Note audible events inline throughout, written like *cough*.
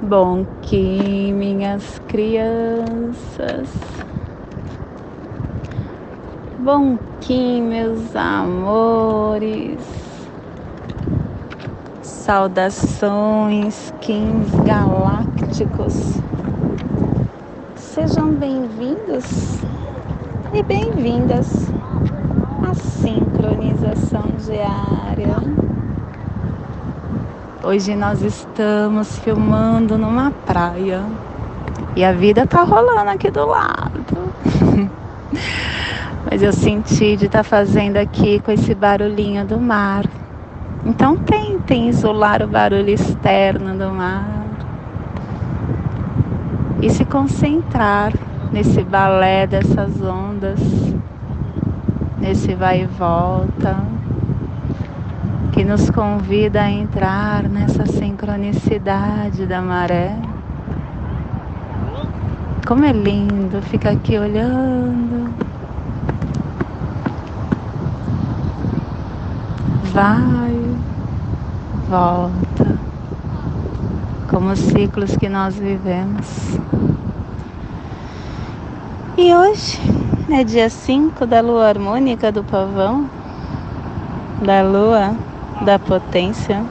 Bom que minhas crianças, bom que meus amores, saudações, kings galácticos, sejam bem-vindos e bem-vindas à sincronização diária Hoje nós estamos filmando numa praia e a vida tá rolando aqui do lado. *laughs* Mas eu senti de estar tá fazendo aqui com esse barulhinho do mar. Então tentem isolar o barulho externo do mar e se concentrar nesse balé dessas ondas, nesse vai e volta que nos convida a entrar nessa sincronicidade da maré. Como é lindo ficar aqui olhando. Vai, volta, como os ciclos que nós vivemos. E hoje é dia 5 da lua harmônica do pavão, da lua da potência,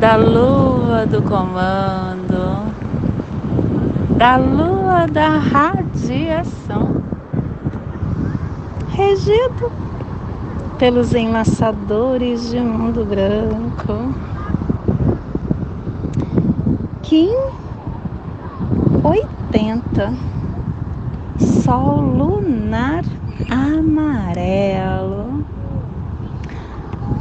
da lua do comando, da lua da radiação, regido pelos enlaçadores de mundo branco. Kim 80 Sol lunar amarelo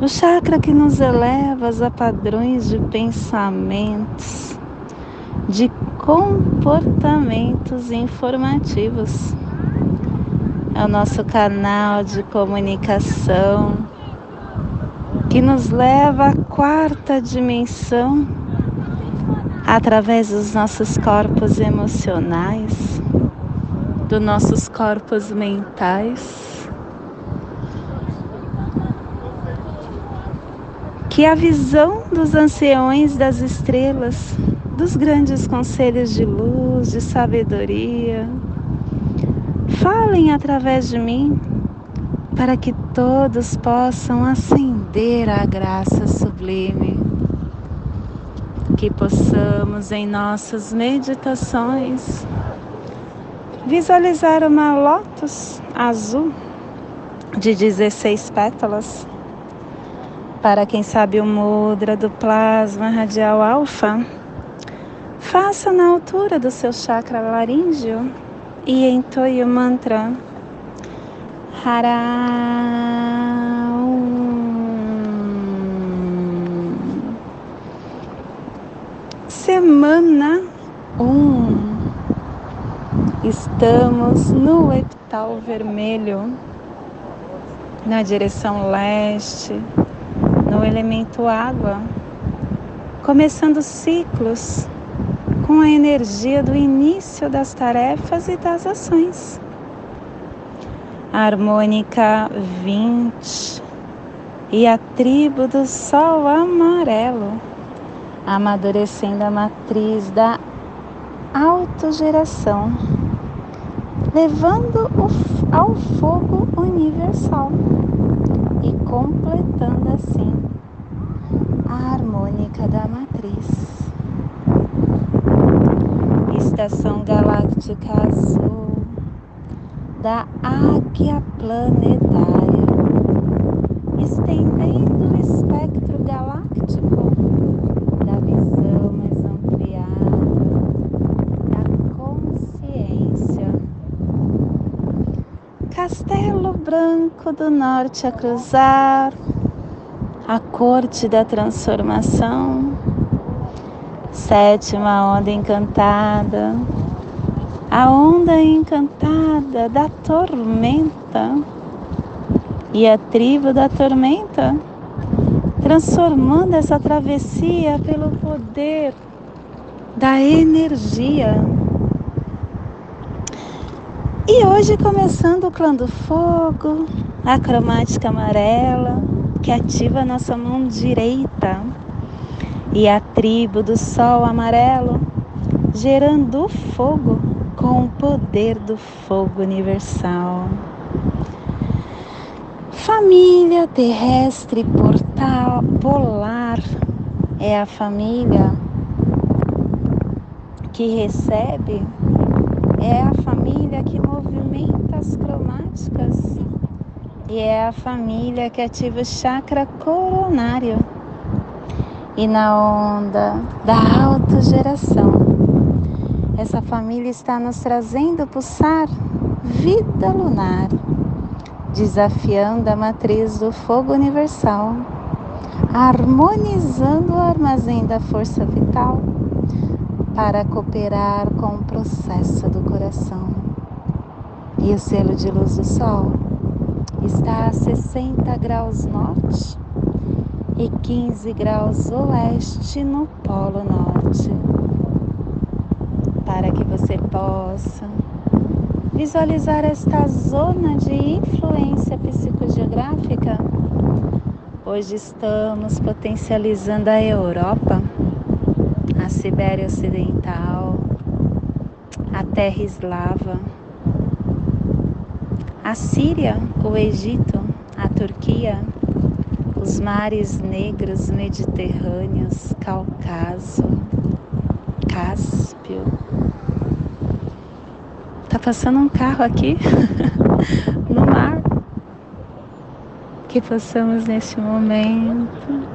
o chakra que nos eleva a padrões de pensamentos, de comportamentos informativos. É o nosso canal de comunicação que nos leva à quarta dimensão através dos nossos corpos emocionais, dos nossos corpos mentais que a visão dos anciões das estrelas, dos grandes conselhos de luz, de sabedoria, falem através de mim, para que todos possam ascender à graça sublime. Que possamos em nossas meditações visualizar uma lótus azul de 16 pétalas para quem sabe o mudra do plasma radial alfa, faça na altura do seu chakra laríngeo e entoie o mantra Hara. Semana 1. Um. Estamos no epital vermelho, na direção leste no elemento água, começando ciclos com a energia do início das tarefas e das ações. harmônica 20 e a tribo do sol amarelo, amadurecendo a matriz da autogeração, levando ao fogo universal e completando assim a harmônica da matriz. Estação galáctica azul da águia planetária, estendendo o espectro galáctico da visão mais ampliada da consciência. Castelo Branco do Norte a cruzar a corte da transformação, Sétima onda encantada, a onda encantada da tormenta. E a tribo da tormenta, transformando essa travessia pelo poder da energia. E hoje começando o clã do fogo, a cromática amarela, que ativa a nossa mão direita, e a tribo do sol amarelo, gerando fogo com o poder do fogo universal. Família terrestre portal, polar é a família que recebe, é a família que movimenta as cromáticas e é a família que ativa o chakra coronário. E na onda da autogeração, essa família está nos trazendo pulsar vida lunar desafiando a matriz do fogo universal, harmonizando o armazém da força vital para cooperar com o processo do coração. E o selo de luz do Sol está a 60 graus norte e 15 graus oeste no Polo Norte. Para que você possa visualizar esta zona de influência psicogeográfica, hoje estamos potencializando a Europa, a Sibéria Ocidental, a Terra Eslava, a Síria, o Egito, a Turquia, os mares negros mediterrâneos, Cáucaso, Cáspio, Tá passando um carro aqui *laughs* no mar. Que possamos neste momento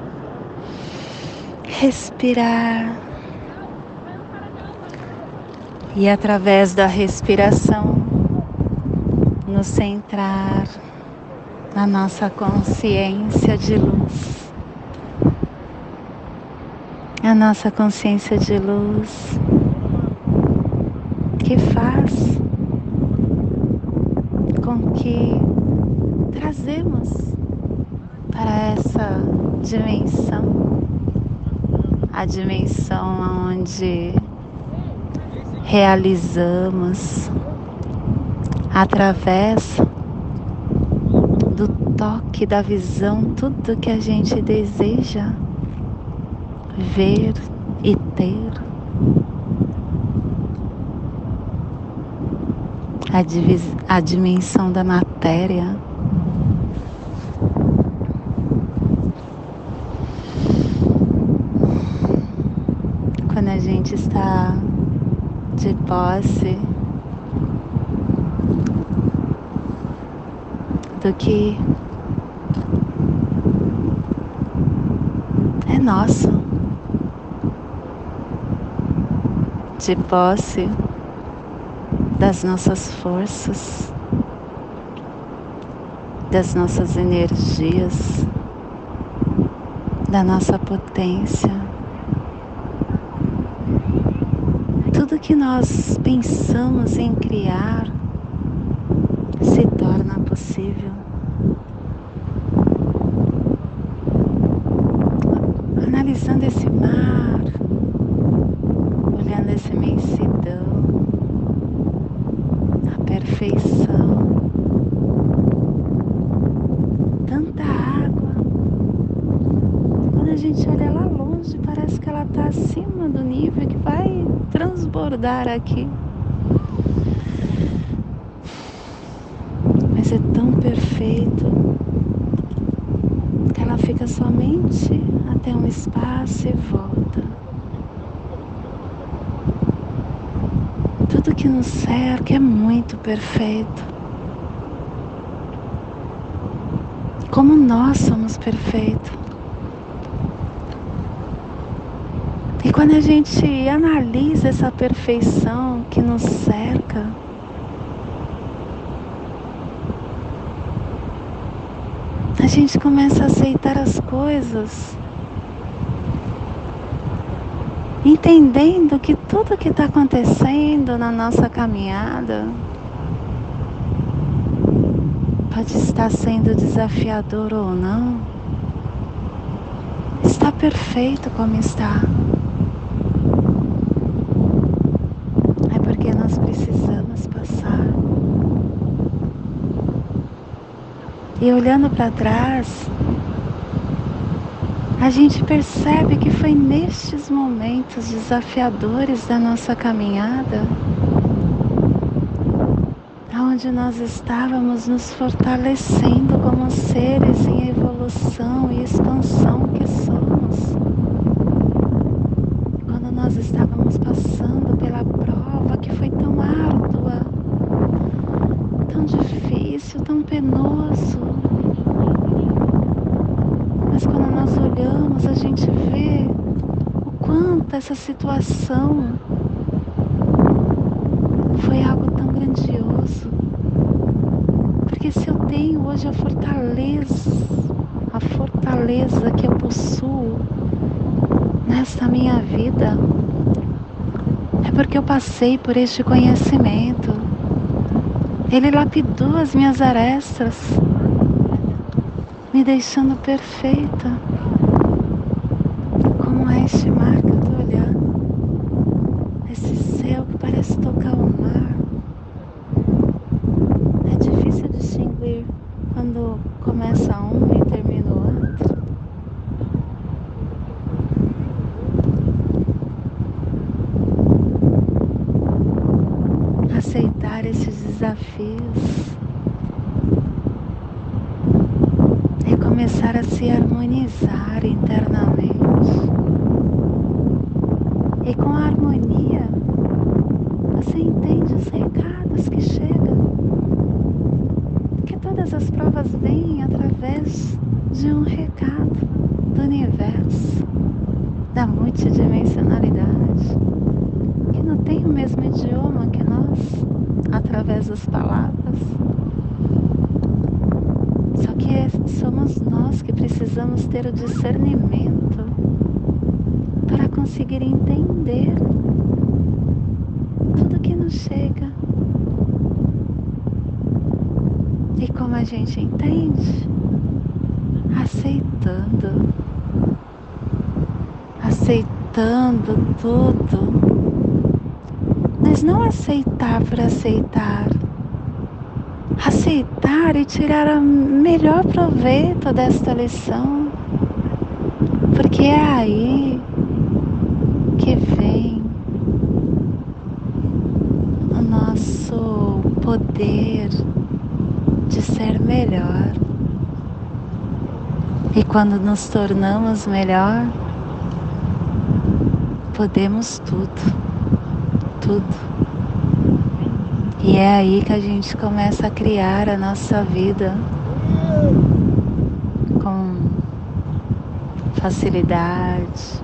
respirar e através da respiração nos centrar na nossa consciência de luz. A nossa consciência de luz que faz com que trazemos para essa dimensão, a dimensão onde realizamos através do toque da visão tudo que a gente deseja ver e ter. a, a dimensão da matéria. Quando a gente está de posse do que é nosso, de posse das nossas forças, das nossas energias, da nossa potência. Tudo que nós pensamos em criar possível. Analisando esse mar, olhando essa imensidão perfeição. Tanta água. Quando a gente olha lá longe, parece que ela está acima do nível que vai transbordar aqui. Mas é tão perfeito que ela fica somente até um espaço e volta. tudo que nos cerca é muito perfeito. Como nós somos perfeitos. E quando a gente analisa essa perfeição que nos cerca, a gente começa a aceitar as coisas entendendo que tudo que está acontecendo na nossa caminhada pode estar sendo desafiador ou não, está perfeito como está. É porque nós precisamos passar. E olhando para trás, a gente percebe que foi nestes momentos desafiadores da nossa caminhada onde nós estávamos nos fortalecendo como seres em evolução e expansão que somos. Quando nós estávamos passando pela prova que foi tão árdua, tão difícil, tão penoso, mas quando nós olhamos, a gente vê o quanto essa situação foi algo tão grandioso. Porque se eu tenho hoje a fortaleza, a fortaleza que eu possuo nesta minha vida, é porque eu passei por este conhecimento. Ele lapidou as minhas arestas me deixando perfeita, como este mar que eu estou olhando, esse tocar o mar. É difícil distinguir quando começa um e termina o outro. Aceitar esses desafios começar a se harmonizar internamente. E com a harmonia, você entende os recados que chegam. Que todas as provas vêm através de um recado do universo, da multidimensionalidade, que não tem o mesmo idioma que nós, através das palavras somos nós que precisamos ter o discernimento para conseguir entender tudo que nos chega. E como a gente entende? Aceitando. Aceitando tudo. Mas não aceitar por aceitar aceitar e tirar o melhor proveito desta lição, porque é aí que vem o nosso poder de ser melhor. E quando nos tornamos melhor, podemos tudo, tudo. E é aí que a gente começa a criar a nossa vida com facilidade,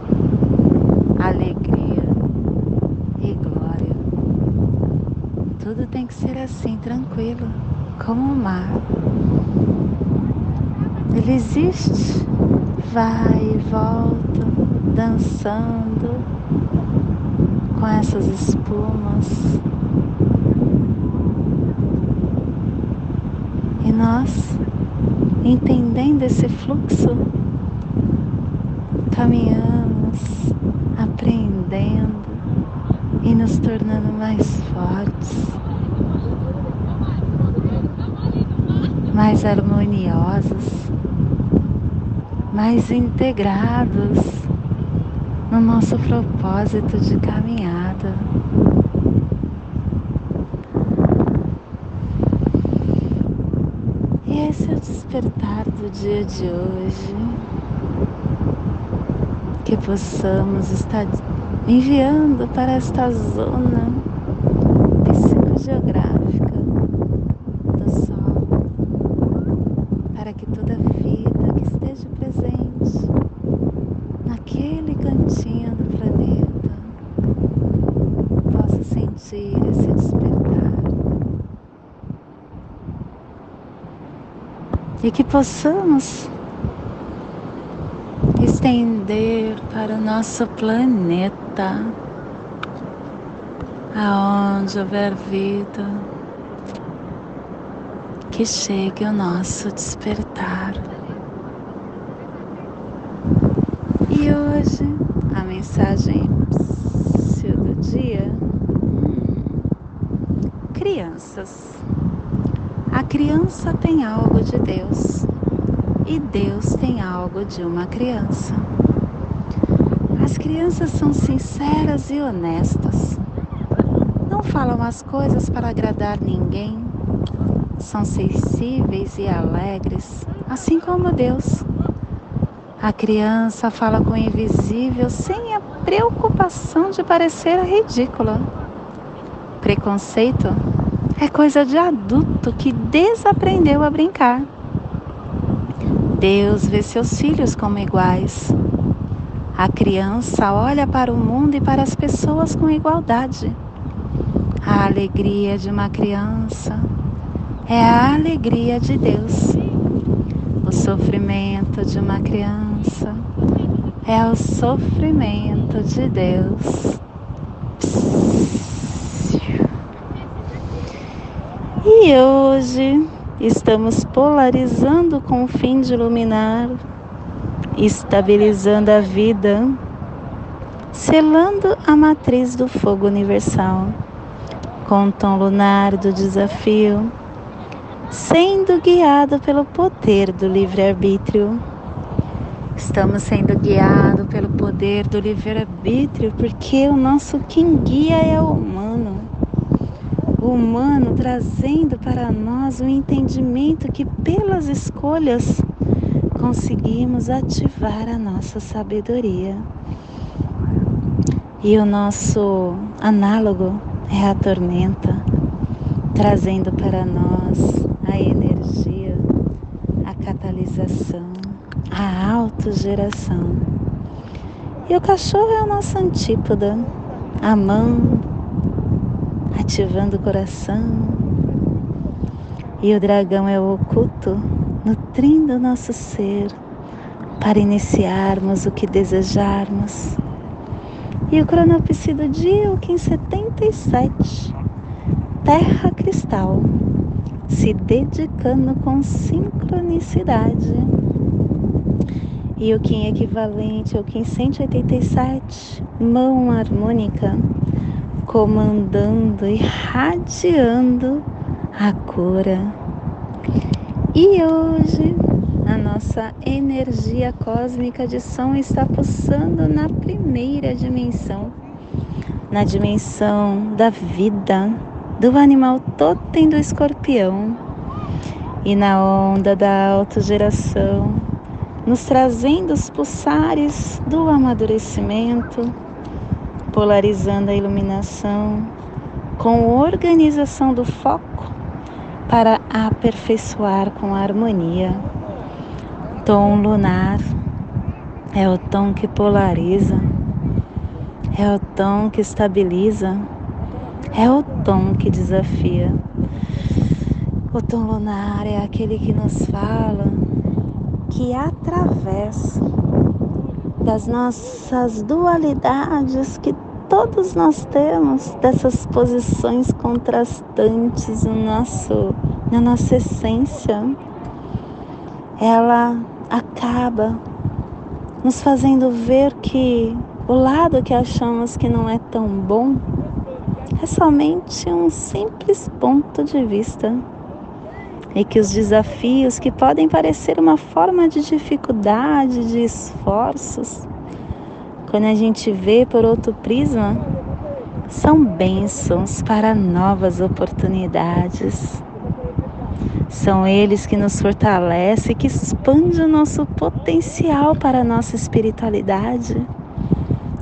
alegria e glória. Tudo tem que ser assim, tranquilo, como o mar. Ele existe, vai e volta, dançando com essas espumas nós, entendendo esse fluxo, caminhamos, aprendendo e nos tornando mais fortes, mais harmoniosos, mais integrados no nosso propósito de caminhada. esse é o despertar do dia de hoje. Que possamos estar enviando para esta zona psicogeográfica do Sol, para que toda vida que esteja presente naquele cantinho do planeta possa sentir esse despertar. E que possamos estender para o nosso planeta, aonde houver vida, que chegue o nosso despertar. E hoje a mensagem do dia: crianças. A criança tem algo de Deus e Deus tem algo de uma criança. As crianças são sinceras e honestas. Não falam as coisas para agradar ninguém. São sensíveis e alegres, assim como Deus. A criança fala com o invisível sem a preocupação de parecer ridícula. Preconceito é coisa de adulto que desaprendeu a brincar. Deus vê seus filhos como iguais. A criança olha para o mundo e para as pessoas com igualdade. A alegria de uma criança é a alegria de Deus. O sofrimento de uma criança é o sofrimento de Deus. E hoje estamos polarizando com o fim de iluminar, estabilizando a vida, selando a matriz do fogo universal, com o tom lunar do desafio, sendo guiado pelo poder do livre-arbítrio. Estamos sendo guiados pelo poder do livre-arbítrio porque o nosso quem guia é o humano humano trazendo para nós o entendimento que pelas escolhas conseguimos ativar a nossa sabedoria. E o nosso análogo é a tormenta, trazendo para nós a energia, a catalisação, a autogeração. E o cachorro é o nosso antípoda, a mão ativando o coração. E o dragão é o oculto, nutrindo o nosso ser para iniciarmos o que desejarmos. E o cronopse do dia, o Kim 77, terra cristal, se dedicando com sincronicidade. E o Kim equivalente, o Kim 187, mão harmônica, comandando e radiando a cura. E hoje a nossa energia cósmica de som está pulsando na primeira dimensão, na dimensão da vida, do animal totem do escorpião e na onda da autogeração, nos trazendo os pulsares do amadurecimento polarizando a iluminação com organização do foco para aperfeiçoar com harmonia. Tom lunar é o tom que polariza, é o tom que estabiliza, é o tom que desafia. O tom lunar é aquele que nos fala que através das nossas dualidades que todos nós temos, dessas posições contrastantes no nosso, na nossa essência, ela acaba nos fazendo ver que o lado que achamos que não é tão bom é somente um simples ponto de vista e que os desafios que podem parecer uma forma de dificuldade, de esforços, quando a gente vê por outro prisma, são bênçãos para novas oportunidades. São eles que nos fortalecem, que expandem o nosso potencial para a nossa espiritualidade.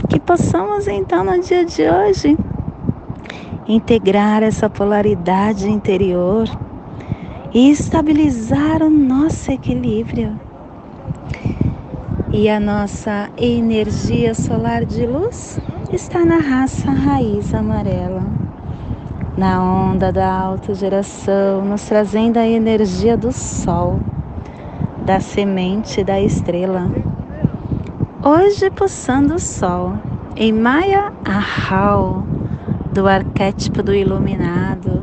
Que possamos então no dia de hoje integrar essa polaridade interior e estabilizar o nosso equilíbrio. E a nossa energia solar de luz está na raça raiz amarela, na onda da autogeração, nos trazendo a energia do sol, da semente da estrela. Hoje pulsando o sol em Maya Ahau, do arquétipo do iluminado.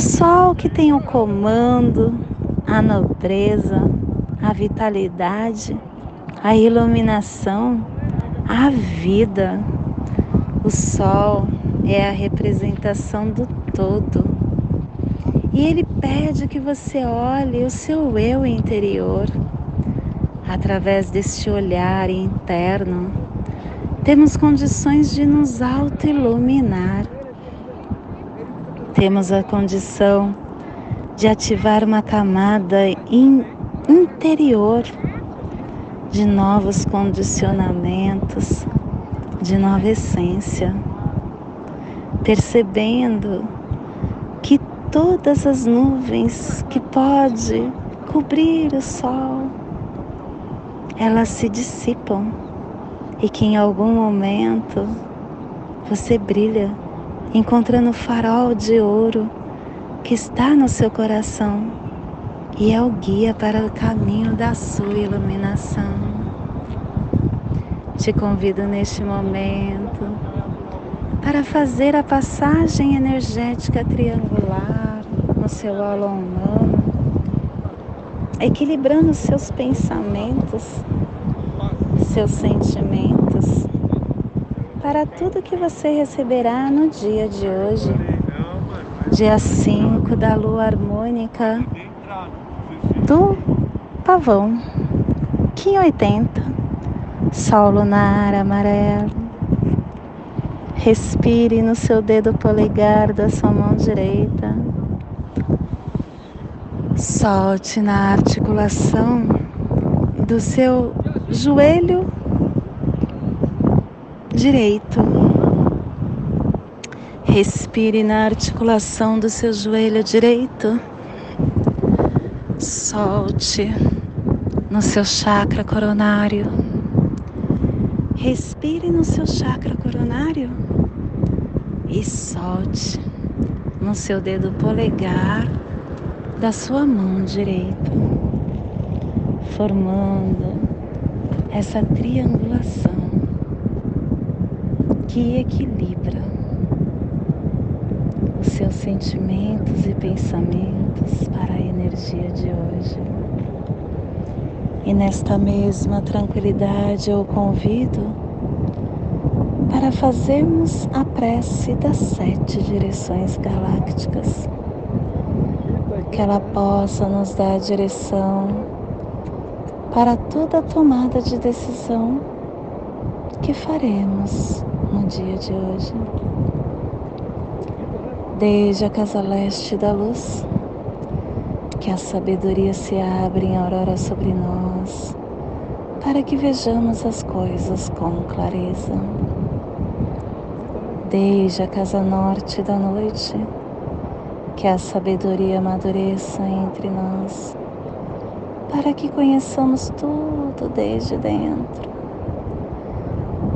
O sol que tem o comando, a nobreza, a vitalidade, a iluminação, a vida. O sol é a representação do todo. E ele pede que você olhe o seu eu interior. Através deste olhar interno, temos condições de nos auto-iluminar. Temos a condição de ativar uma camada in interior de novos condicionamentos, de nova essência, percebendo que todas as nuvens que pode cobrir o sol, elas se dissipam e que em algum momento você brilha encontrando o farol de ouro que está no seu coração e é o guia para o caminho da sua iluminação. Te convido neste momento para fazer a passagem energética triangular no seu aula humano, equilibrando seus pensamentos, seus sentimentos, para tudo que você receberá no dia de hoje, dia 5 da lua harmônica do pavão, Kim 80, sol lunar amarelo. Respire no seu dedo polegar da sua mão direita. Solte na articulação do seu joelho direito. Respire na articulação do seu joelho direito solte no seu chakra coronário. Respire no seu chakra coronário e solte no seu dedo polegar da sua mão direita, formando essa triangulação que equilibra os seus sentimentos e pensamentos para a energia de hoje. E nesta mesma tranquilidade eu convido para fazermos a prece das sete direções galácticas. Que ela possa nos dar direção para toda tomada de decisão que faremos no dia de hoje desde a casa leste da luz, que a sabedoria se abre em aurora sobre nós, para que vejamos as coisas com clareza. Desde a casa norte da noite, que a sabedoria amadureça entre nós, para que conheçamos tudo desde dentro.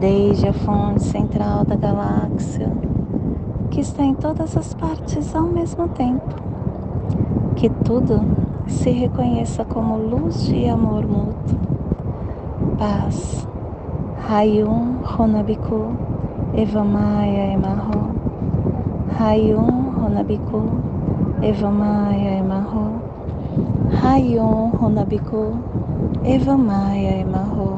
desde a fonte central da galáxia que está em todas as partes ao mesmo tempo. Que tudo se reconheça como luz de amor mútuo. Paz. Hayum Honabiku Evamaya Emarro. Hayum Honabiku Evamaya Emarro. Hayum Honabiku Evamaya Emarro.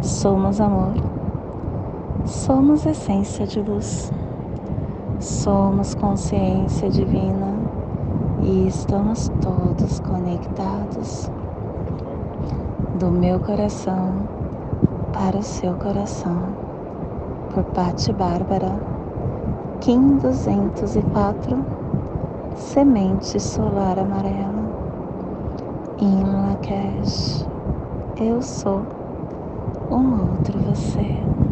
Somos amor. Somos essência de luz. Somos consciência divina e estamos todos conectados. Do meu coração para o seu coração. Por Patti Bárbara, Kim 204, Semente Solar Amarela. Em Lakesh, eu sou um outro você.